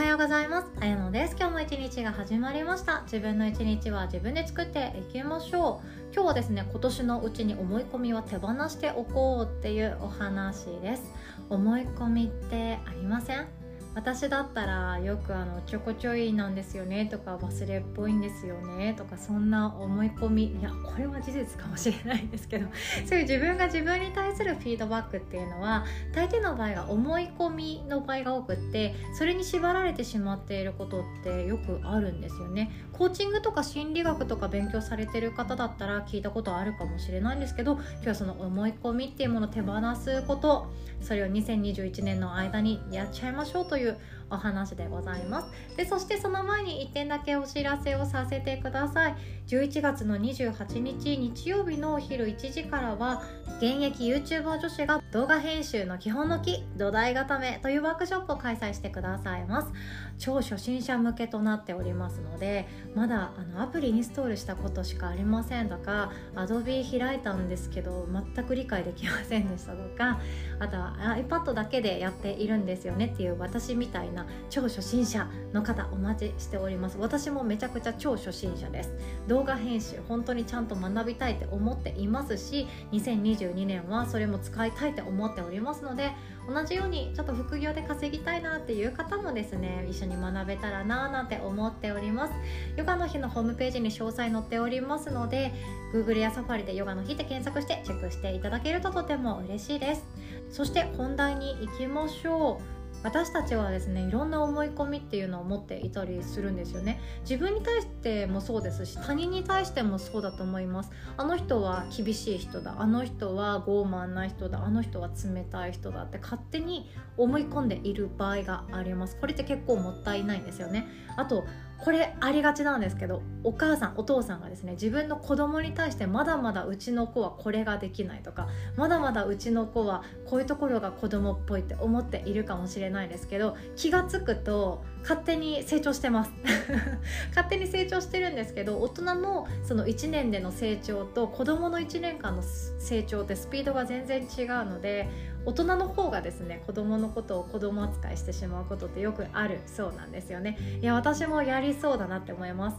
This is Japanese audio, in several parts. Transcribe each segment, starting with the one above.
はようございます。あやのです。今日も一日が始まりました。自分の一日は自分で作っていきましょう。今日はですね今年のうちに思い込みは手放しておこうっていうお話です。思い込みってありません？私だったらよくあのちょこちょいなんですよねとか忘れっぽいんですよねとかそんな思い込みいやこれは事実かもしれないんですけど そういう自分が自分に対するフィードバックっていうのは大抵の場合が思い込みの場合が多くってそれに縛られてしまっていることってよくあるんですよね。コーチングとか心理学とか勉強されてる方だったら聞いたことあるかもしれないんですけど今日はその思い込みっていうものを手放すことそれを2021年の間にやっちゃいましょうというお話でございます。でそしてその前に1点だけお知らせをさせてください。11月の28日日曜日のお昼1時からは現役 YouTuber 女子が動画編集の基本の木土台固めというワークショップを開催してくださいます。超初心者向けとなっておりますのでまだあのアプリインストールしたことしかありませんとか Adobe 開いたんですけど全く理解できませんでしたとかあとは iPad だけでやっているんですよねっていう私みたいな超初心者の方お待ちしております。私もめちゃくちゃ超初心者です。動画編集本当にちゃんと学びたいって思っていますし2022年はそれも使いたいって思っておりますので同じようにちょっと副業で稼ぎたいなっていう方もですね一緒に学べたらななんて思っております。ヨガの日のホームページに詳細載っておりますので Google や Safari でヨガの日って検索してチェックしていただけるととても嬉しいです。そして本題に行きましょう。私たちはですねいろんな思い込みっていうのを持っていたりするんですよね。自分に対してもそうですし他人に対してもそうだと思います。あの人は厳しい人だ。あの人は傲慢な人だ。あの人は冷たい人だって勝手に思い込んでいる場合があります。これって結構もったいないんですよね。あとこれありがちなんですけどお母さんお父さんがですね自分の子供に対してまだまだうちの子はこれができないとかまだまだうちの子はこういうところが子供っぽいって思っているかもしれないですけど気が付くと勝手に成長してます。勝手に成長してるんですけど大人のその1年での成長と子供の1年間の成長ってスピードが全然違うので大人の方がですね子供のことを子供扱いしてしまうことってよくあるそうなんですよね。いや私もやりそうだなって思います。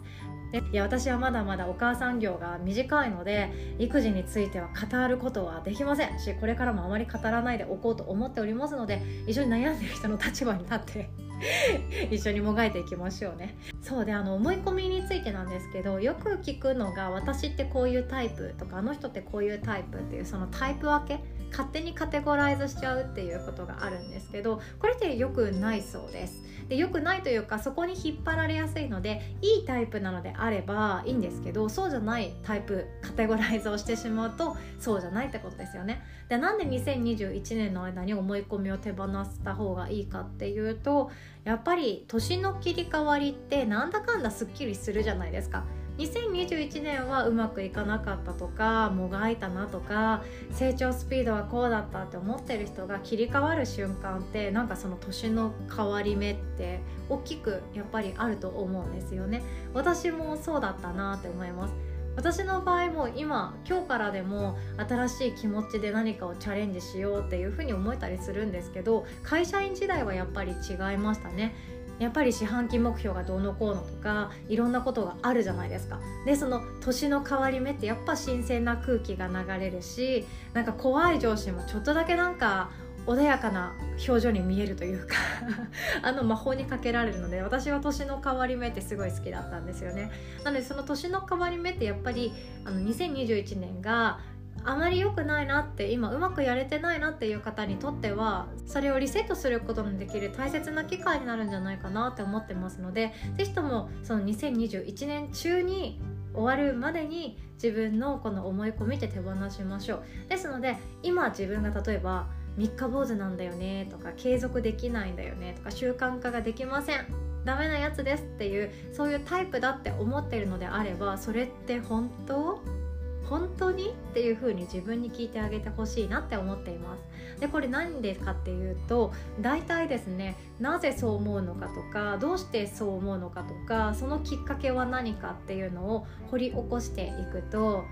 でいや私はまだまだお母さん業が短いので育児については語ることはできません。しこれからもあまり語らないでおこうと思っておりますので一緒に悩んでる人の立場に立って 一緒にもがいていきましょうね。そうであの思い込みについてなんですけどよく聞くのが私ってこういうタイプとかあの人ってこういうタイプっていうそのタイプ分け勝手にカテゴライズしちゃうっていうことがあるんですけどこれって良くないそうです。で良くないというかそこに引っ張られやすいのでいいタイプなのであればいいんですけどそうじゃないタイプカテゴライズをしてしまうとそうじゃないってことですよね。でなんで2021年の間に思い込みを手放した方がいいかっていうとやっぱり年の切り替わりってなんだかんだすっきりするじゃないですか。2021年はうまくいかなかったとかもがいたなとか成長スピードはこうだったって思ってる人が切り替わる瞬間ってなんかその年の変わり目って大きくやっぱりあると思うんですよね。私もそうだったなって思います。私の場合も今今日からでも新しい気持ちで何かをチャレンジしようっていうふうに思えたりするんですけど会社員時代はやっぱり違いましたね。やっぱり四半期目標がどうのこうのとかいろんなことがあるじゃないですか。でその年の変わり目ってやっぱ新鮮な空気が流れるしなんか怖い上司もちょっとだけなんか穏やかな表情に見えるというか あの魔法にかけられるので私は年の変わり目ってすごい好きだったんですよね。なのでその年の変わり目ってやっぱりあの2021年があまり良くないなって今うまくやれてないなっていう方にとってはそれをリセットすることのできる大切な機会になるんじゃないかなって思ってますので是非ともその2021年中に終わるまでに自分のこの思い込みって手放しましょう。ですので今自分が例えば三日坊主なんだよねとか継続できないんだよねとか習慣化ができません。ダメなやつですっていうそういうタイプだって思ってるのであればそれって本当？本当にっていう風に自分に聞いてあげてほしいなって思っています。でこれ何でかっていうと大体ですねなぜそう思うのかとかどうしてそう思うのかとかそのきっかけは何かっていうのを掘り起こしていくと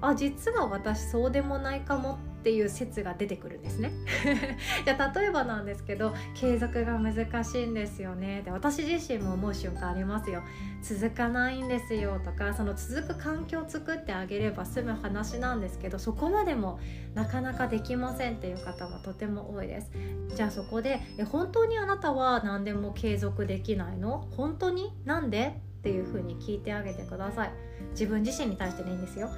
あ実は私そうでもないかもっっていう説が出てくるんですね。じゃ例えばなんですけど継続が難しいんですよね。で私自身も思う瞬間ありますよ。続かないんですよとかその続く環境を作ってあげれば済む話なんですけどそこまでもなかなかできませんっていう方もとても多いです。じゃあそこでえ本当にあなたは何でも継続できないの？本当に？なんで？っていう風に聞いてあげてください。自分自身に対してでいいんですよ。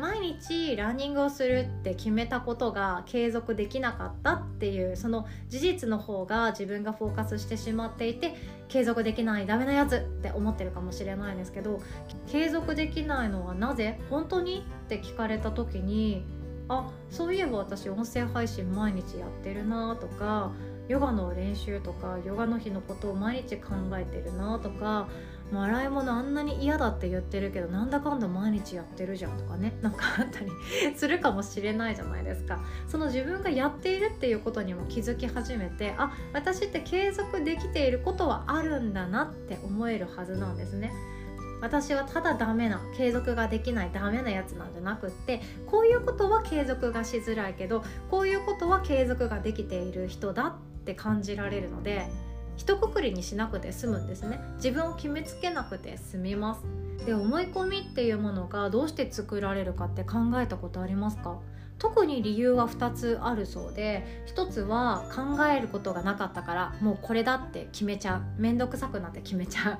毎日ランニングをするって決めたことが継続できなかったっていうその事実の方が自分がフォーカスしてしまっていて継続できないダメなやつって思ってるかもしれないんですけど継続できないのはなぜ？本当に？って聞かれた時にあそういえば私音声配信毎日やってるなとかヨガの練習とかヨガの日のことを毎日考えてるなとかもう洗い物あんなに嫌だって言ってるけどなんだかんだ毎日やってるじゃんとかねなんかあったりするかもしれないじゃないですか。その自分がやっているっていうことにも気づき始めてあ私って継続できていることはあるんだなって思えるはずなんですね。私はただダメな継続ができないダメなやつなんじゃなくってこういうことは継続がしづらいけどこういうことは継続ができている人だっって感じられるので一括りにしなくて済むんですね。自分を決めつけなくて済みます。で思い込みっていうものがどうして作られるかって考えたことありますか？特に理由は2つあるそうで1つは考えることがなかったからもうこれだって決めちゃう。面倒くさくなって決めちゃう。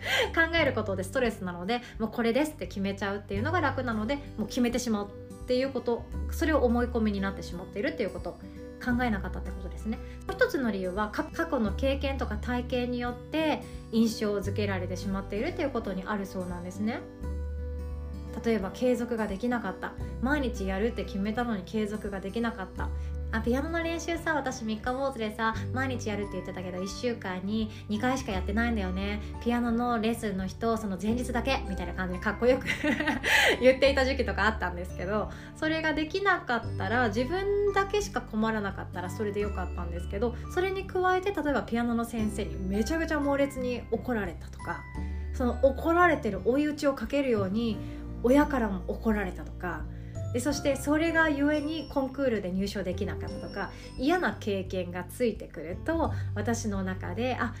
考えることでストレスなのでもうこれですって決めちゃうっていうのが楽なのでもう決めてしまうっていうことそれを思い込みになってしまっているっていうこと。考えなかったってことですね。もう一つの理由は過去の経験とか体験によって印象づけられてしまっているということにあるそうなんですね。例えば継続ができなかった。毎日やるって決めたのに継続ができなかった。あピアノの練習さ私3日坊主でさ毎日やるって言ってたけど1週間に2回しかやってないんだよね。ピアノのレッスンの人その前日だけみたいな感じでかっこよく 言っていた時期とかあったんですけどそれができなかったら自分だけしか困らなかったらそれでよかったんですけどそれに加えて例えばピアノの先生にめちゃくちゃ猛烈に怒られたとかその怒られてる追い打ちをかけるように親からも怒られたとかでそしてそれがゆえにコンクールで入賞できなかったとか嫌な経験がついてくると私の中であ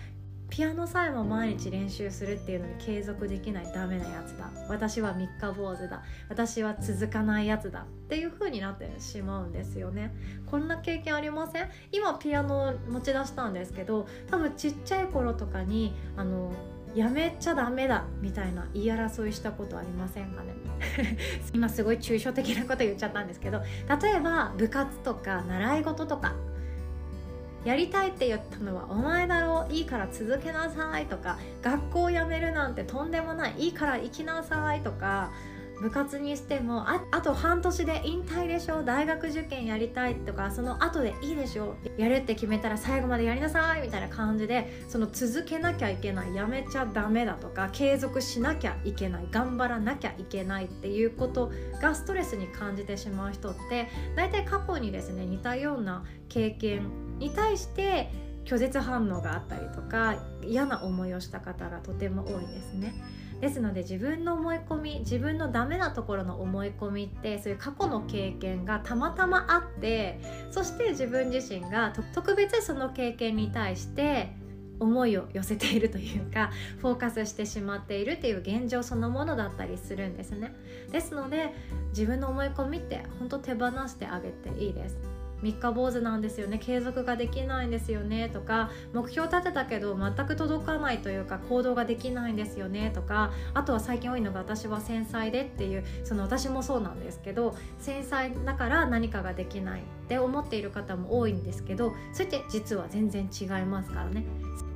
ピアノさえも毎日練習するっていうのに継続できないダメなやつだ。私は三日坊主だ。私は続かないやつだ。っていう風になってしまうんですよね。こんな経験ありません？今ピアノ持ち出したんですけど多分ちっちゃい頃とかにあのやめちゃダメだみたいな言い争いしたことありませんかね？今すごい抽象的なこと言っちゃったんですけど例えば部活とか習い事とかやりたいって言ったのはお前だろういいから続けなさいとか学校辞めるなんてとんでもないいいから行きなさいとか部活にしてもああと半年で引退でしょ？大学受験やりたいとかその後でいいでしょ？やるって決めたら最後までやりなさいみたいな感じでその続けなきゃいけないやめちゃダメだとか継続しなきゃいけない頑張らなきゃいけないっていうことがストレスに感じてしまう人って大体過去にですね似たような経験に対して拒絶反応があったりとか嫌な思いをした方がとても多いですね。ですので自分の思い込み自分のダメなところの思い込みってそういう過去の経験がたまたまあってそして自分自身が特別その経験に対して思いを寄せているというかフォーカスしてしまっているっていう現状そのものだったりするんですね。ですので自分の思い込みって本当手放してあげていいです。三日坊主なんですよね。継続ができないんですよね。とか目標立てたけど全く届かないというか行動ができないんですよね。とかあとは最近多いのが私は繊細でっていうその私もそうなんですけど繊細だから何かができない。って思っている方も多いんですけどそれって実は全然違いますからね。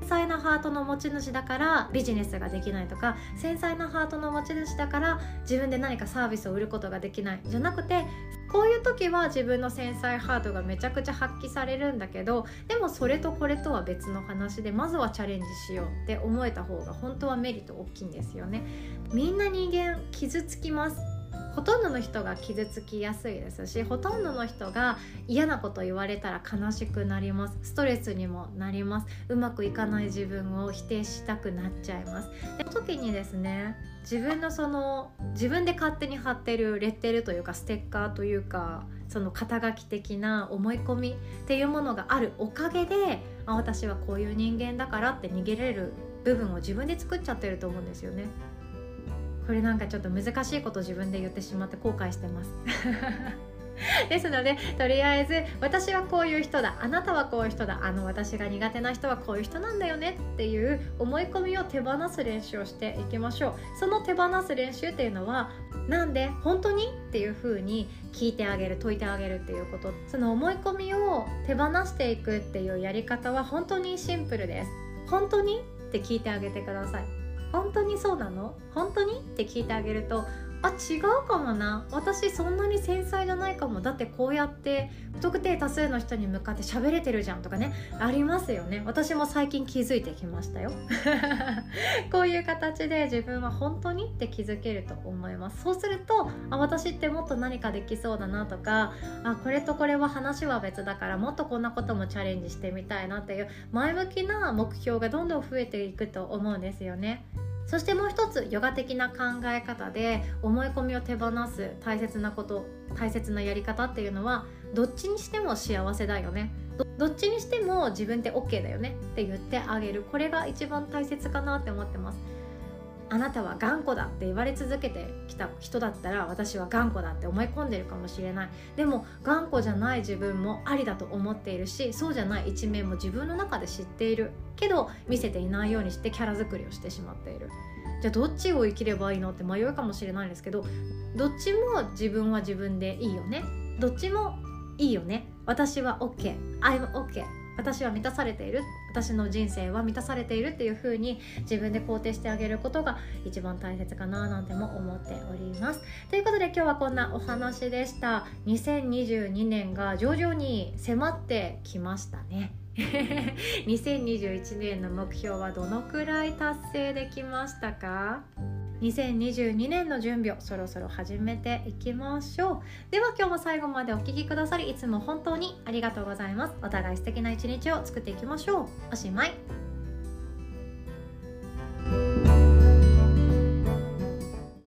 繊細なハートの持ち主だからビジネスができないとか繊細なハートの持ち主だから自分で何かサービスを売ることができないじゃなくてこういう時は自分の繊細ハートがめちゃくちゃ発揮されるんだけどでもそれとこれとは別の話でまずはチャレンジしようって思えた方が本当はメリット大きいんですよね。みんな人間傷つきます。ほとんどの人が傷つきやすいですしほとんどの人が嫌なこと言われたら悲しくなります。ストレスにもなります。うまくいかない自分を否定したくなっちゃいます。で時にですね自分のその自分で勝手に貼ってるレッテルというかステッカーというかその肩書き的な思い込みっていうものがあるおかげであ私はこういう人間だからって逃げれる部分を自分で作っちゃってると思うんですよね。これなんかちょっと難しいこと自分で言ってしまって後悔してます。ですのでとりあえず私はこういう人だ。あなたはこういう人だ。あの私が苦手な人はこういう人なんだよねっていう思い込みを手放す練習をしていきましょう。その手放す練習っていうのはなんで本当にっていう風に聞いてあげる解いてあげるっていうこと。その思い込みを手放していくっていうやり方は本当にシンプルです。本当に？って聞いてあげてください。本当にそうなの？本当に？って聞いてあげるとあ違うかもな。私そんなに繊細じゃないかも。だってこうやって不特定多数の人に向かって喋れてるじゃんとかねありますよね。私も最近気づいてきましたよ。こういう形で自分は本当にって気づけると思います。そうするとあ私ってもっと何かできそうだなとかあこれとこれは話は別だからもっとこんなこともチャレンジしてみたいなっていう前向きな目標がどんどん増えていくと思うんですよね。そしてもう一つヨガ的な考え方で思い込みを手放す大切なこと大切なやり方っていうのはどっちにしても幸せだよね。どっちにしても自分って OK だよねって言ってあげる。これが一番大切かなって思ってます。あなたは頑固だって言われ続けてきた人だったら私は頑固だって思い込んでるかもしれない。でも頑固じゃない自分もありだと思っているしそうじゃない一面も自分の中で知っているけど見せていないようにしてキャラ作りをしてしまっている。じゃあどっちを生きればいいのって迷うかもしれないんですけどどっちも自分は自分でいいよね。どっちもいいよね。私は OK I'm OK 私は満たされている。私の人生は満たされているっていう風に自分で肯定してあげることが一番大切かななんても思っております。ということで今日はこんなお話でした。2022年が徐々に迫ってきましたね。2021年の目標はどのくらい達成できましたか？2022年の準備をそろそろ始めていきましょう。では今日も最後までお聴きくださりいつも本当にありがとうございます。お互い素敵な一日を作っていきましょう。おしまい。